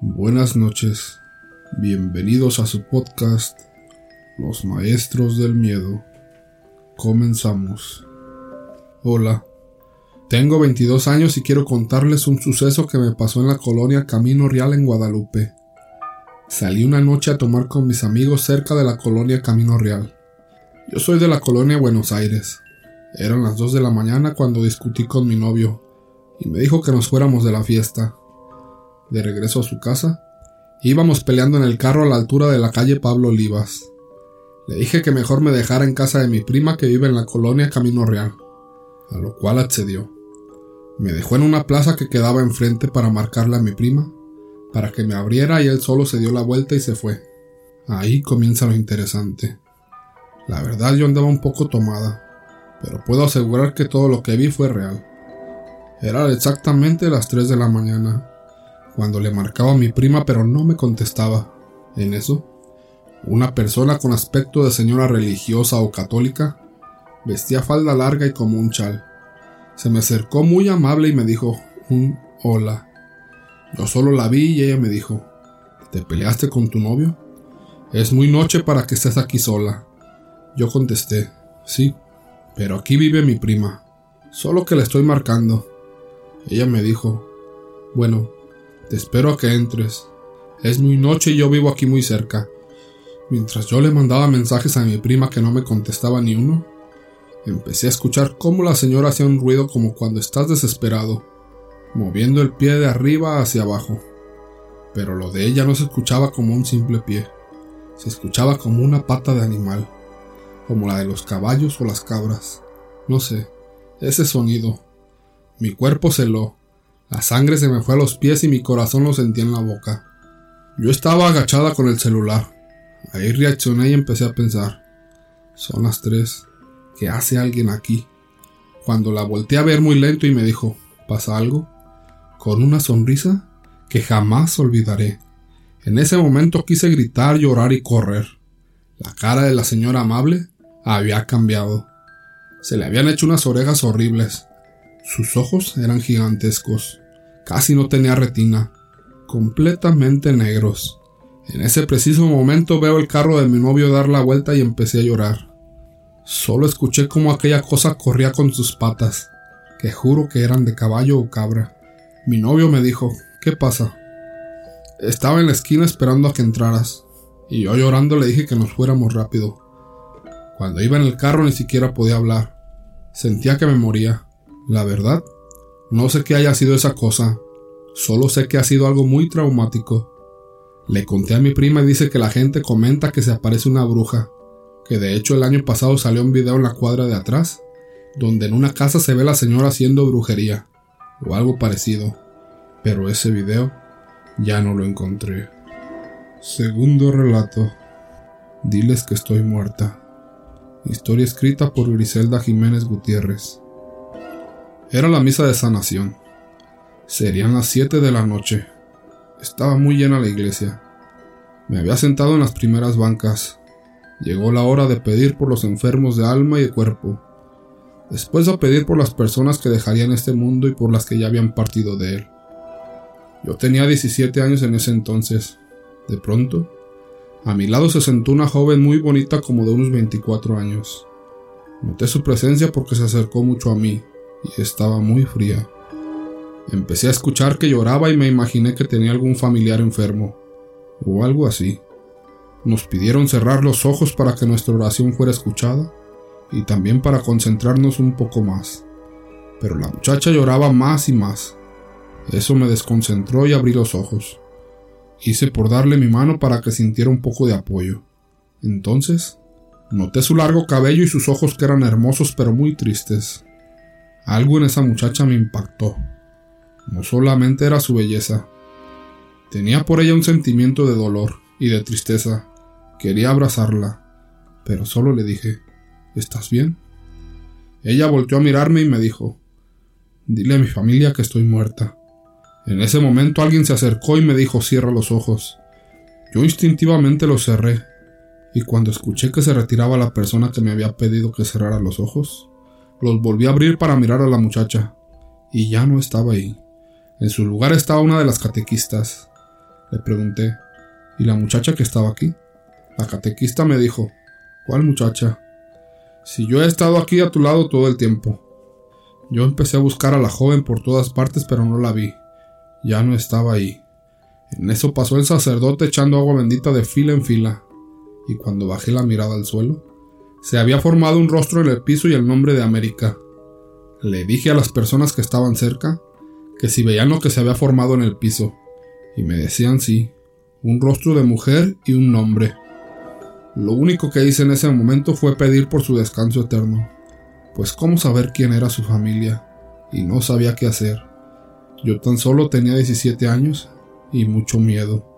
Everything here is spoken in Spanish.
Buenas noches, bienvenidos a su podcast Los Maestros del Miedo. Comenzamos. Hola, tengo 22 años y quiero contarles un suceso que me pasó en la colonia Camino Real en Guadalupe. Salí una noche a tomar con mis amigos cerca de la colonia Camino Real. Yo soy de la colonia Buenos Aires. Eran las 2 de la mañana cuando discutí con mi novio y me dijo que nos fuéramos de la fiesta. De regreso a su casa, íbamos peleando en el carro a la altura de la calle Pablo Olivas. Le dije que mejor me dejara en casa de mi prima que vive en la colonia Camino Real, a lo cual accedió. Me dejó en una plaza que quedaba enfrente para marcarle a mi prima, para que me abriera y él solo se dio la vuelta y se fue. Ahí comienza lo interesante. La verdad yo andaba un poco tomada, pero puedo asegurar que todo lo que vi fue real. Era exactamente las 3 de la mañana, cuando le marcaba a mi prima pero no me contestaba. En eso, una persona con aspecto de señora religiosa o católica, vestía falda larga y como un chal. Se me acercó muy amable y me dijo un hola. Yo solo la vi y ella me dijo, ¿te peleaste con tu novio? Es muy noche para que estés aquí sola. Yo contesté, sí, pero aquí vive mi prima, solo que la estoy marcando. Ella me dijo, bueno, te espero a que entres. Es muy noche y yo vivo aquí muy cerca. Mientras yo le mandaba mensajes a mi prima que no me contestaba ni uno, empecé a escuchar cómo la señora hacía un ruido como cuando estás desesperado, moviendo el pie de arriba hacia abajo. Pero lo de ella no se escuchaba como un simple pie, se escuchaba como una pata de animal, como la de los caballos o las cabras. No sé, ese sonido, mi cuerpo se heló, la sangre se me fue a los pies y mi corazón lo sentía en la boca. Yo estaba agachada con el celular. Ahí reaccioné y empecé a pensar. Son las tres. ¿Qué hace alguien aquí? Cuando la volteé a ver muy lento y me dijo, ¿pasa algo? Con una sonrisa que jamás olvidaré. En ese momento quise gritar, llorar y correr. La cara de la señora amable había cambiado. Se le habían hecho unas orejas horribles, sus ojos eran gigantescos, casi no tenía retina, completamente negros. En ese preciso momento veo el carro de mi novio dar la vuelta y empecé a llorar. Solo escuché cómo aquella cosa corría con sus patas, que juro que eran de caballo o cabra. Mi novio me dijo, ¿qué pasa? Estaba en la esquina esperando a que entraras, y yo llorando le dije que nos fuéramos rápido. Cuando iba en el carro ni siquiera podía hablar. Sentía que me moría. La verdad, no sé qué haya sido esa cosa, solo sé que ha sido algo muy traumático. Le conté a mi prima y dice que la gente comenta que se aparece una bruja, que de hecho el año pasado salió un video en la cuadra de atrás, donde en una casa se ve la señora haciendo brujería, o algo parecido, pero ese video ya no lo encontré. Segundo relato. Diles que estoy muerta. Historia escrita por Griselda Jiménez Gutiérrez. Era la misa de sanación. Serían las siete de la noche. Estaba muy llena la iglesia. Me había sentado en las primeras bancas. Llegó la hora de pedir por los enfermos de alma y de cuerpo. Después a pedir por las personas que dejarían este mundo y por las que ya habían partido de él. Yo tenía 17 años en ese entonces. De pronto, a mi lado se sentó una joven muy bonita como de unos 24 años. Noté su presencia porque se acercó mucho a mí y estaba muy fría. Empecé a escuchar que lloraba y me imaginé que tenía algún familiar enfermo, o algo así. Nos pidieron cerrar los ojos para que nuestra oración fuera escuchada y también para concentrarnos un poco más. Pero la muchacha lloraba más y más. Eso me desconcentró y abrí los ojos. Hice por darle mi mano para que sintiera un poco de apoyo. Entonces, noté su largo cabello y sus ojos que eran hermosos pero muy tristes. Algo en esa muchacha me impactó. No solamente era su belleza. Tenía por ella un sentimiento de dolor y de tristeza. Quería abrazarla, pero solo le dije, ¿Estás bien? Ella volteó a mirarme y me dijo, Dile a mi familia que estoy muerta. En ese momento alguien se acercó y me dijo, Cierra los ojos. Yo instintivamente los cerré, y cuando escuché que se retiraba la persona que me había pedido que cerrara los ojos, los volví a abrir para mirar a la muchacha, y ya no estaba ahí. En su lugar estaba una de las catequistas. Le pregunté. ¿Y la muchacha que estaba aquí? La catequista me dijo. ¿Cuál muchacha? Si yo he estado aquí a tu lado todo el tiempo. Yo empecé a buscar a la joven por todas partes, pero no la vi. Ya no estaba ahí. En eso pasó el sacerdote echando agua bendita de fila en fila, y cuando bajé la mirada al suelo, se había formado un rostro en el piso y el nombre de América. Le dije a las personas que estaban cerca que si veían lo que se había formado en el piso, y me decían sí, un rostro de mujer y un nombre. Lo único que hice en ese momento fue pedir por su descanso eterno, pues cómo saber quién era su familia, y no sabía qué hacer. Yo tan solo tenía 17 años y mucho miedo.